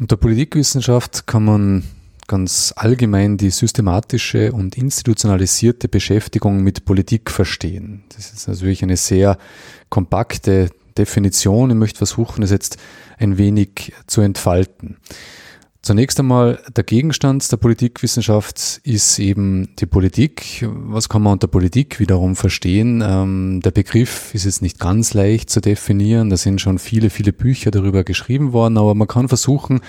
Unter Politikwissenschaft kann man ganz allgemein die systematische und institutionalisierte Beschäftigung mit Politik verstehen. Das ist natürlich eine sehr kompakte Definition. Ich möchte versuchen, das jetzt ein wenig zu entfalten. Zunächst einmal, der Gegenstand der Politikwissenschaft ist eben die Politik. Was kann man unter Politik wiederum verstehen? Ähm, der Begriff ist jetzt nicht ganz leicht zu definieren. Da sind schon viele, viele Bücher darüber geschrieben worden, aber man kann versuchen,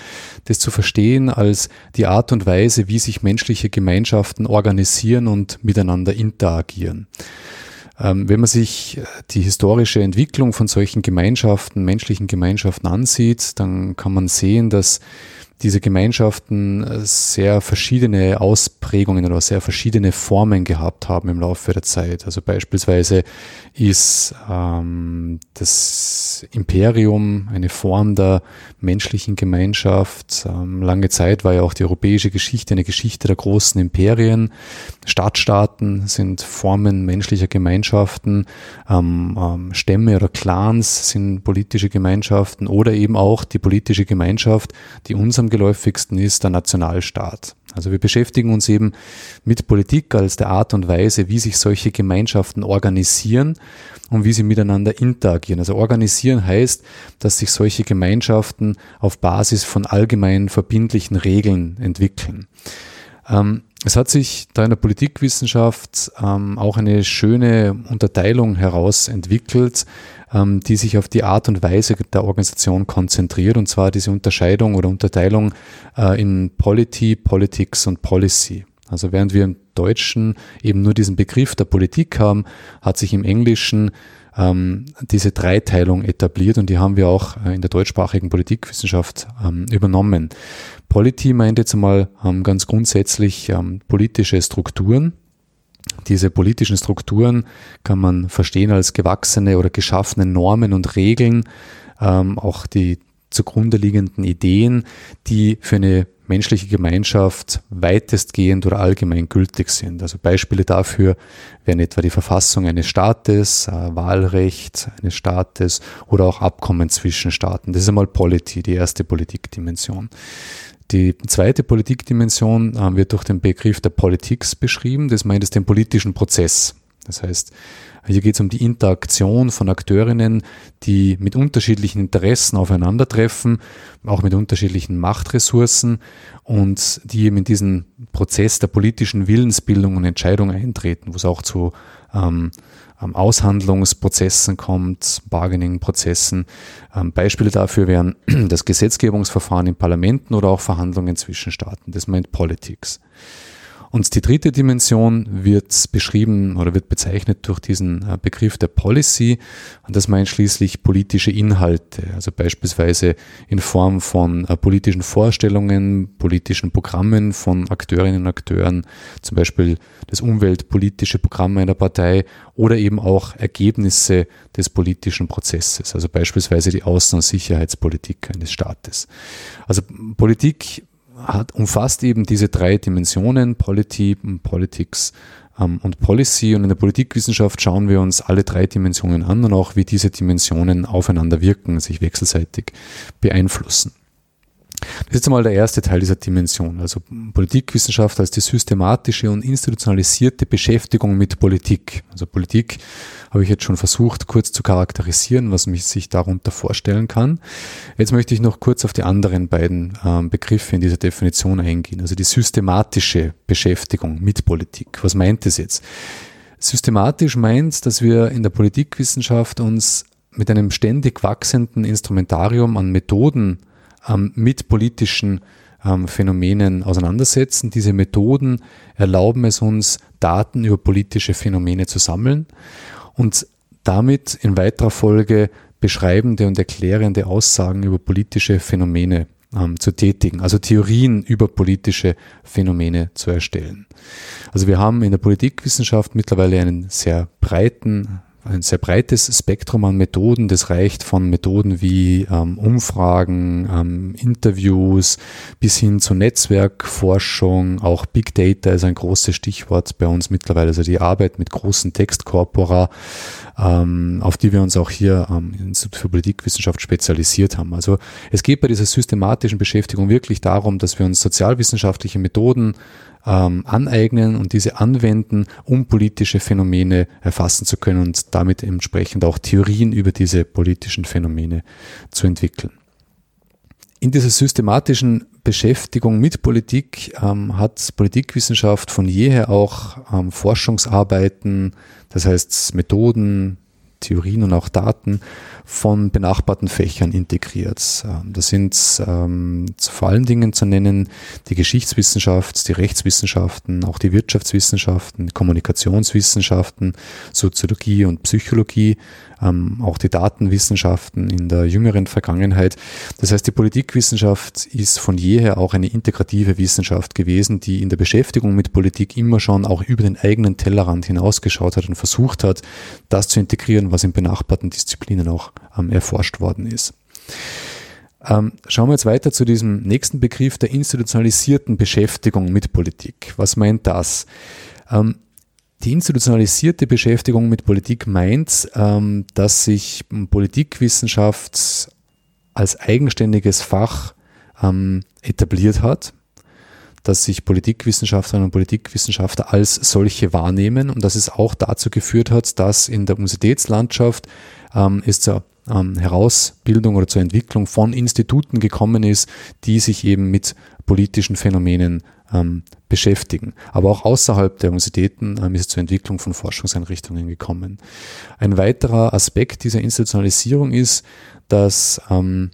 das zu verstehen als die Art und Weise, wie sich menschliche Gemeinschaften organisieren und miteinander interagieren. Ähm, wenn man sich die historische Entwicklung von solchen Gemeinschaften, menschlichen Gemeinschaften ansieht, dann kann man sehen, dass diese Gemeinschaften äh, sehr verschiedene Ausprägungen oder sehr verschiedene Formen gehabt haben im Laufe der Zeit. Also beispielsweise ist ähm, das Imperium eine Form der menschlichen Gemeinschaft. Ähm, lange Zeit war ja auch die europäische Geschichte eine Geschichte der großen Imperien. Stadtstaaten sind Formen menschlicher Gemeinschaften. Ähm, ähm, Stämme oder Clans sind politische Gemeinschaften oder eben auch die politische Gemeinschaft, die uns am geläufigsten ist, der Nationalstaat. Also wir beschäftigen uns eben mit Politik als der Art und Weise, wie sich solche Gemeinschaften organisieren und wie sie miteinander interagieren. Also organisieren heißt, dass sich solche Gemeinschaften auf Basis von allgemein verbindlichen Regeln entwickeln. Ähm, es hat sich da in der Politikwissenschaft ähm, auch eine schöne Unterteilung heraus entwickelt, ähm, die sich auf die Art und Weise der Organisation konzentriert, und zwar diese Unterscheidung oder Unterteilung äh, in Polity, Politics und Policy. Also während wir im Deutschen eben nur diesen Begriff der Politik haben, hat sich im Englischen ähm, diese Dreiteilung etabliert und die haben wir auch äh, in der deutschsprachigen Politikwissenschaft ähm, übernommen. Polity meint jetzt einmal ganz grundsätzlich politische Strukturen. Diese politischen Strukturen kann man verstehen als gewachsene oder geschaffene Normen und Regeln, ähm, auch die zugrunde liegenden Ideen, die für eine menschliche Gemeinschaft weitestgehend oder allgemein gültig sind. Also Beispiele dafür wären etwa die Verfassung eines Staates, äh, Wahlrecht eines Staates oder auch Abkommen zwischen Staaten. Das ist einmal Polity, die erste Politikdimension. Die zweite Politikdimension äh, wird durch den Begriff der Politics beschrieben. Das meint es den politischen Prozess. Das heißt, hier geht es um die Interaktion von Akteurinnen, die mit unterschiedlichen Interessen aufeinandertreffen, auch mit unterschiedlichen Machtressourcen und die eben in diesen Prozess der politischen Willensbildung und Entscheidung eintreten, wo es auch zu ähm, ähm, Aushandlungsprozessen kommt, Bargaining-Prozessen. Ähm, Beispiele dafür wären das Gesetzgebungsverfahren in Parlamenten oder auch Verhandlungen zwischen Staaten. Das meint Politics. Und die dritte Dimension wird beschrieben oder wird bezeichnet durch diesen äh, Begriff der Policy. Und das meint schließlich politische Inhalte, also beispielsweise in Form von äh, politischen Vorstellungen, politischen Programmen von Akteurinnen und Akteuren, zum Beispiel das umweltpolitische Programm einer Partei oder eben auch Ergebnisse des politischen Prozesses, also beispielsweise die Außen- und Sicherheitspolitik eines Staates. Also Politik hat, umfasst eben diese drei Dimensionen, Polity, Politics ähm, und Policy. Und in der Politikwissenschaft schauen wir uns alle drei Dimensionen an und auch, wie diese Dimensionen aufeinander wirken, sich wechselseitig beeinflussen. Das ist jetzt einmal der erste Teil dieser Dimension, also Politikwissenschaft als die systematische und institutionalisierte Beschäftigung mit Politik. Also Politik habe ich jetzt schon versucht, kurz zu charakterisieren, was mich sich darunter vorstellen kann. Jetzt möchte ich noch kurz auf die anderen beiden äh, Begriffe in dieser Definition eingehen. Also die systematische Beschäftigung mit Politik. Was meint es jetzt? Systematisch meint, dass wir in der Politikwissenschaft uns mit einem ständig wachsenden Instrumentarium an Methoden ähm, mit politischen ähm, Phänomenen auseinandersetzen. Diese Methoden erlauben es uns, Daten über politische Phänomene zu sammeln und damit in weiterer Folge beschreibende und erklärende Aussagen über politische Phänomene ähm, zu tätigen, also Theorien über politische Phänomene zu erstellen. Also wir haben in der Politikwissenschaft mittlerweile einen sehr breiten ein sehr breites Spektrum an Methoden. Das reicht von Methoden wie ähm, Umfragen, ähm, Interviews bis hin zu Netzwerkforschung. Auch Big Data ist ein großes Stichwort bei uns mittlerweile. Also die Arbeit mit großen Textkorpora ähm, auf die wir uns auch hier am Institut für Politikwissenschaft spezialisiert haben. Also es geht bei dieser systematischen Beschäftigung wirklich darum, dass wir uns sozialwissenschaftliche Methoden ähm, aneignen und diese anwenden, um politische Phänomene erfassen zu können und damit entsprechend auch Theorien über diese politischen Phänomene zu entwickeln. In dieser systematischen Beschäftigung mit Politik ähm, hat Politikwissenschaft von jeher auch ähm, Forschungsarbeiten, das heißt Methoden, Theorien und auch Daten von benachbarten Fächern integriert. Ähm, das sind ähm, vor allen Dingen zu nennen die Geschichtswissenschaft, die Rechtswissenschaften, auch die Wirtschaftswissenschaften, Kommunikationswissenschaften, Soziologie und Psychologie, ähm, auch die Datenwissenschaften in der jüngeren Vergangenheit. Das heißt, die Politikwissenschaft ist von jeher auch eine integrative Wissenschaft gewesen, die in der Beschäftigung mit Politik immer schon auch über den eigenen Tellerrand hinausgeschaut hat und versucht hat, das zu integrieren, was in benachbarten Disziplinen auch ähm, erforscht worden ist. Ähm, schauen wir jetzt weiter zu diesem nächsten Begriff der institutionalisierten Beschäftigung mit Politik. Was meint das? Ähm, die institutionalisierte Beschäftigung mit Politik meint, ähm, dass sich Politikwissenschaft als eigenständiges Fach ähm, etabliert hat, dass sich Politikwissenschaftlerinnen und Politikwissenschaftler als solche wahrnehmen und dass es auch dazu geführt hat, dass in der Universitätslandschaft ähm, es zur ähm, Herausbildung oder zur Entwicklung von Instituten gekommen ist, die sich eben mit politischen Phänomenen ähm, beschäftigen. Aber auch außerhalb der Universitäten ähm, ist es zur Entwicklung von Forschungseinrichtungen gekommen. Ein weiterer Aspekt dieser Institutionalisierung ist, dass ähm,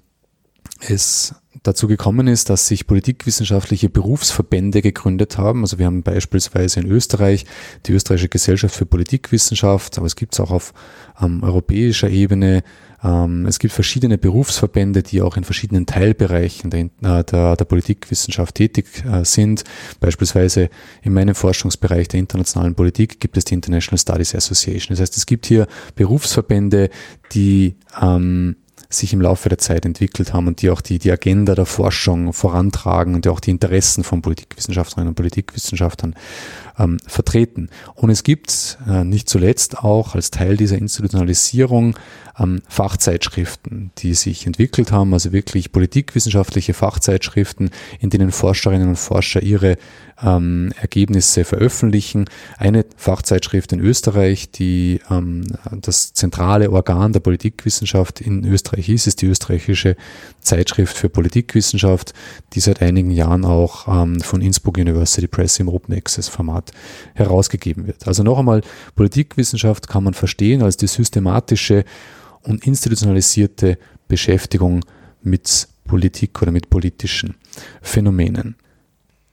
es dazu gekommen ist, dass sich politikwissenschaftliche Berufsverbände gegründet haben. Also wir haben beispielsweise in Österreich die Österreichische Gesellschaft für Politikwissenschaft, aber es gibt es auch auf ähm, europäischer Ebene ähm, es gibt verschiedene Berufsverbände, die auch in verschiedenen Teilbereichen der, äh, der, der Politikwissenschaft tätig äh, sind. Beispielsweise in meinem Forschungsbereich der internationalen Politik gibt es die International Studies Association. Das heißt, es gibt hier Berufsverbände, die ähm, sich im Laufe der Zeit entwickelt haben und die auch die, die Agenda der Forschung vorantragen und die auch die Interessen von Politikwissenschaftlerinnen und Politikwissenschaftlern ähm, vertreten. Und es gibt äh, nicht zuletzt auch als Teil dieser Institutionalisierung ähm, Fachzeitschriften, die sich entwickelt haben, also wirklich politikwissenschaftliche Fachzeitschriften, in denen Forscherinnen und Forscher ihre ähm, Ergebnisse veröffentlichen. Eine Fachzeitschrift in Österreich, die ähm, das zentrale Organ der Politikwissenschaft in Österreich ist, ist die österreichische Zeitschrift für Politikwissenschaft, die seit einigen Jahren auch ähm, von Innsbruck University Press im Open Access Format herausgegeben wird. Also noch einmal, Politikwissenschaft kann man verstehen als die systematische und institutionalisierte Beschäftigung mit Politik oder mit politischen Phänomenen.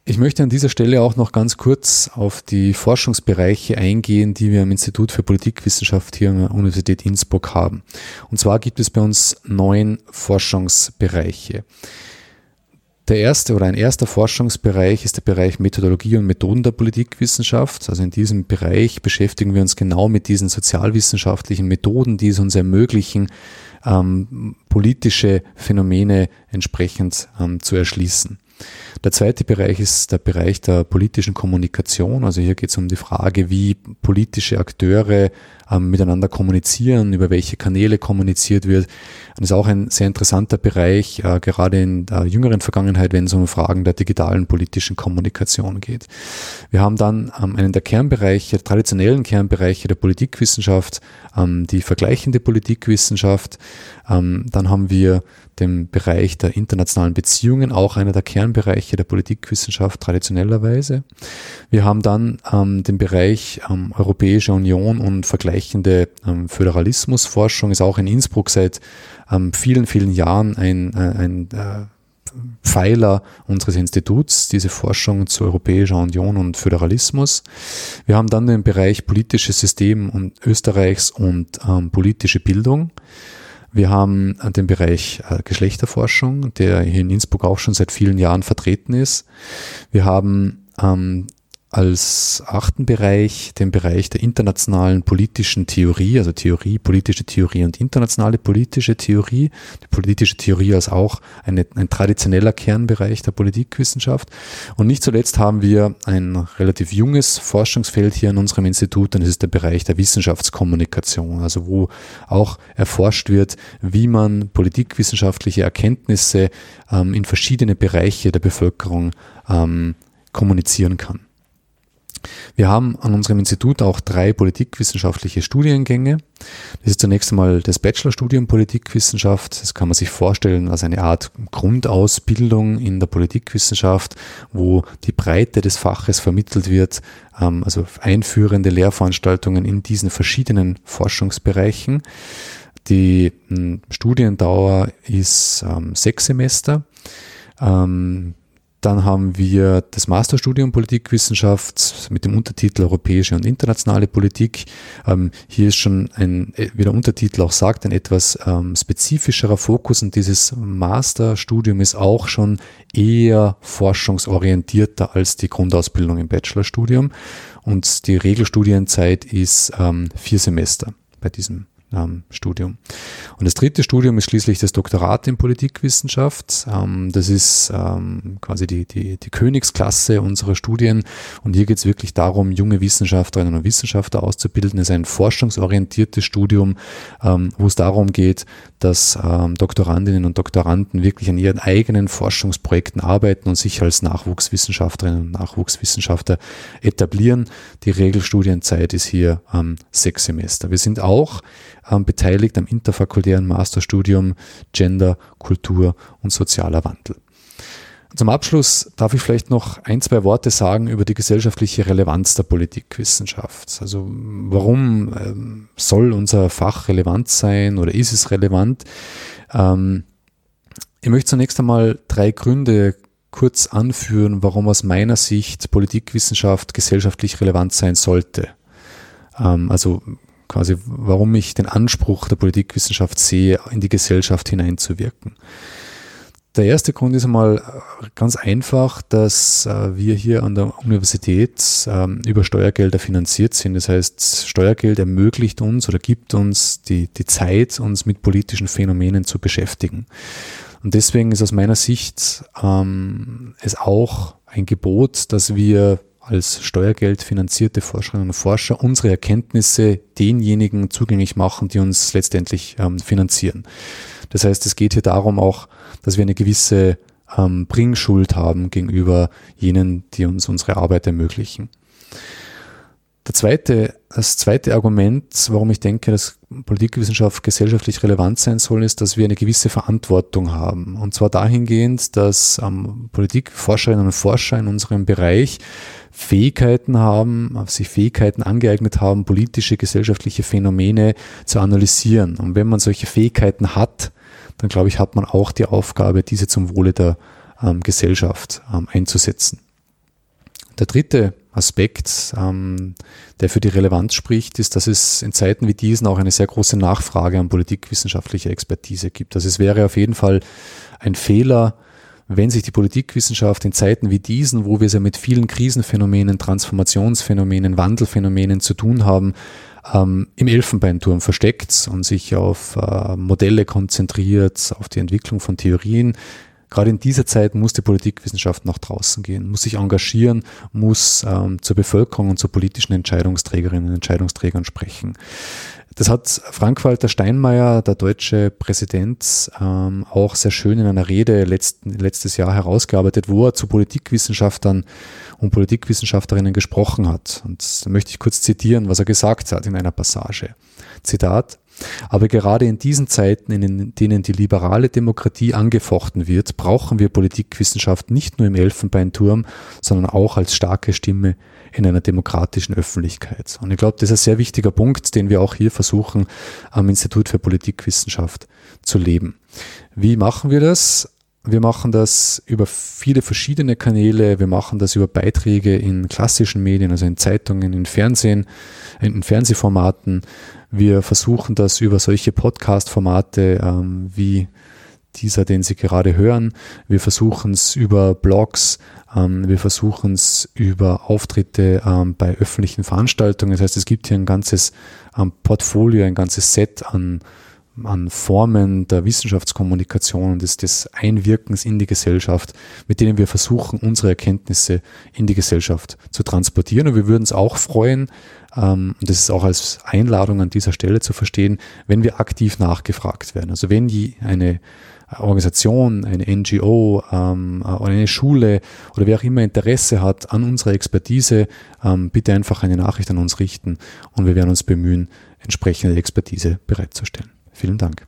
Ich möchte an dieser Stelle auch noch ganz kurz auf die Forschungsbereiche eingehen, die wir am Institut für Politikwissenschaft hier an der Universität Innsbruck haben. Und zwar gibt es bei uns neun Forschungsbereiche. Der erste oder ein erster Forschungsbereich ist der Bereich Methodologie und Methoden der Politikwissenschaft. Also in diesem Bereich beschäftigen wir uns genau mit diesen sozialwissenschaftlichen Methoden, die es uns ermöglichen, ähm, politische Phänomene entsprechend ähm, zu erschließen. Der zweite Bereich ist der Bereich der politischen Kommunikation. Also hier geht es um die Frage, wie politische Akteure ähm, miteinander kommunizieren, über welche Kanäle kommuniziert wird. Das ist auch ein sehr interessanter Bereich, äh, gerade in der jüngeren Vergangenheit, wenn es um Fragen der digitalen politischen Kommunikation geht. Wir haben dann ähm, einen der Kernbereiche, traditionellen Kernbereiche der Politikwissenschaft, ähm, die vergleichende Politikwissenschaft. Ähm, dann haben wir den Bereich der internationalen Beziehungen, auch einer der Kernbereiche der Politikwissenschaft traditionellerweise. Wir haben dann ähm, den Bereich ähm, Europäische Union und vergleichende ähm, Föderalismusforschung, ist auch in Innsbruck seit ähm, vielen, vielen Jahren ein, äh, ein äh, Pfeiler unseres Instituts, diese Forschung zu Europäischer Union und Föderalismus. Wir haben dann den Bereich politisches System und Österreichs und ähm, politische Bildung. Wir haben den Bereich äh, Geschlechterforschung, der hier in Innsbruck auch schon seit vielen Jahren vertreten ist. Wir haben ähm, als achten Bereich den Bereich der internationalen politischen Theorie, also Theorie, politische Theorie und internationale politische Theorie. Die politische Theorie als auch eine, ein traditioneller Kernbereich der Politikwissenschaft. Und nicht zuletzt haben wir ein relativ junges Forschungsfeld hier in unserem Institut und das ist der Bereich der Wissenschaftskommunikation, also wo auch erforscht wird, wie man politikwissenschaftliche Erkenntnisse ähm, in verschiedene Bereiche der Bevölkerung ähm, kommunizieren kann. Wir haben an unserem Institut auch drei politikwissenschaftliche Studiengänge. Das ist zunächst einmal das Bachelorstudium Politikwissenschaft. Das kann man sich vorstellen als eine Art Grundausbildung in der Politikwissenschaft, wo die Breite des Faches vermittelt wird, ähm, also einführende Lehrveranstaltungen in diesen verschiedenen Forschungsbereichen. Die Studiendauer ist ähm, sechs Semester. Ähm, dann haben wir das Masterstudium Politikwissenschaft mit dem Untertitel Europäische und internationale Politik. Ähm, hier ist schon ein, wie der Untertitel auch sagt, ein etwas ähm, spezifischerer Fokus und dieses Masterstudium ist auch schon eher forschungsorientierter als die Grundausbildung im Bachelorstudium. Und die Regelstudienzeit ist ähm, vier Semester bei diesem ähm, Studium. Und das dritte Studium ist schließlich das Doktorat in Politikwissenschaft. Ähm, das ist ähm, quasi die, die, die Königsklasse unserer Studien. Und hier geht es wirklich darum, junge Wissenschaftlerinnen und Wissenschaftler auszubilden. Es ist ein forschungsorientiertes Studium, ähm, wo es darum geht, dass Doktorandinnen und Doktoranden wirklich an ihren eigenen Forschungsprojekten arbeiten und sich als Nachwuchswissenschaftlerinnen und Nachwuchswissenschaftler etablieren. Die Regelstudienzeit ist hier sechs Semester. Wir sind auch beteiligt am interfakultären Masterstudium Gender, Kultur und sozialer Wandel. Zum Abschluss darf ich vielleicht noch ein, zwei Worte sagen über die gesellschaftliche Relevanz der Politikwissenschaft. Also warum ähm, soll unser Fach relevant sein oder ist es relevant? Ähm, ich möchte zunächst einmal drei Gründe kurz anführen, warum aus meiner Sicht Politikwissenschaft gesellschaftlich relevant sein sollte. Ähm, also quasi, warum ich den Anspruch der Politikwissenschaft sehe, in die Gesellschaft hineinzuwirken. Der erste Grund ist einmal ganz einfach, dass äh, wir hier an der Universität ähm, über Steuergelder finanziert sind. Das heißt, Steuergeld ermöglicht uns oder gibt uns die, die Zeit, uns mit politischen Phänomenen zu beschäftigen. Und deswegen ist aus meiner Sicht ähm, es auch ein Gebot, dass wir als Steuergeld finanzierte Forscherinnen und Forscher unsere Erkenntnisse denjenigen zugänglich machen, die uns letztendlich ähm, finanzieren. Das heißt, es geht hier darum auch, dass wir eine gewisse ähm, Bringschuld haben gegenüber jenen, die uns unsere Arbeit ermöglichen. Der zweite, das zweite Argument, warum ich denke, dass Politikwissenschaft gesellschaftlich relevant sein soll, ist, dass wir eine gewisse Verantwortung haben. Und zwar dahingehend, dass ähm, Politikforscherinnen und Forscher in unserem Bereich Fähigkeiten haben, sich Fähigkeiten angeeignet haben, politische, gesellschaftliche Phänomene zu analysieren. Und wenn man solche Fähigkeiten hat, dann glaube ich, hat man auch die Aufgabe, diese zum Wohle der ähm, Gesellschaft ähm, einzusetzen. Der dritte Aspekt, ähm, der für die Relevanz spricht, ist, dass es in Zeiten wie diesen auch eine sehr große Nachfrage an politikwissenschaftlicher Expertise gibt. Also es wäre auf jeden Fall ein Fehler, wenn sich die Politikwissenschaft in Zeiten wie diesen, wo wir es ja mit vielen Krisenphänomenen, Transformationsphänomenen, Wandelphänomenen zu tun haben, ähm, im Elfenbeinturm versteckt und sich auf äh, Modelle konzentriert, auf die Entwicklung von Theorien. Gerade in dieser Zeit muss die Politikwissenschaft nach draußen gehen, muss sich engagieren, muss ähm, zur Bevölkerung und zu politischen Entscheidungsträgerinnen und Entscheidungsträgern sprechen. Das hat Frank-Walter Steinmeier, der deutsche Präsident, ähm, auch sehr schön in einer Rede letzten, letztes Jahr herausgearbeitet, wo er zu Politikwissenschaftlern und Politikwissenschaftlerinnen gesprochen hat. Und möchte ich kurz zitieren, was er gesagt hat in einer Passage. Zitat. Aber gerade in diesen Zeiten, in denen die liberale Demokratie angefochten wird, brauchen wir Politikwissenschaft nicht nur im Elfenbeinturm, sondern auch als starke Stimme in einer demokratischen Öffentlichkeit. Und ich glaube, das ist ein sehr wichtiger Punkt, den wir auch hier versuchen, am Institut für Politikwissenschaft zu leben. Wie machen wir das? Wir machen das über viele verschiedene Kanäle. Wir machen das über Beiträge in klassischen Medien, also in Zeitungen, in Fernsehen, in Fernsehformaten. Wir versuchen das über solche Podcast-Formate ähm, wie dieser, den Sie gerade hören. Wir versuchen es über Blogs, ähm, wir versuchen es über Auftritte ähm, bei öffentlichen Veranstaltungen. Das heißt, es gibt hier ein ganzes ähm, Portfolio, ein ganzes Set an an Formen der Wissenschaftskommunikation und des, des Einwirkens in die Gesellschaft, mit denen wir versuchen, unsere Erkenntnisse in die Gesellschaft zu transportieren. Und wir würden uns auch freuen, ähm, und das ist auch als Einladung an dieser Stelle zu verstehen, wenn wir aktiv nachgefragt werden. Also wenn die eine Organisation, eine NGO ähm, oder eine Schule oder wer auch immer Interesse hat an unserer Expertise, ähm, bitte einfach eine Nachricht an uns richten und wir werden uns bemühen, entsprechende Expertise bereitzustellen. Vielen Dank.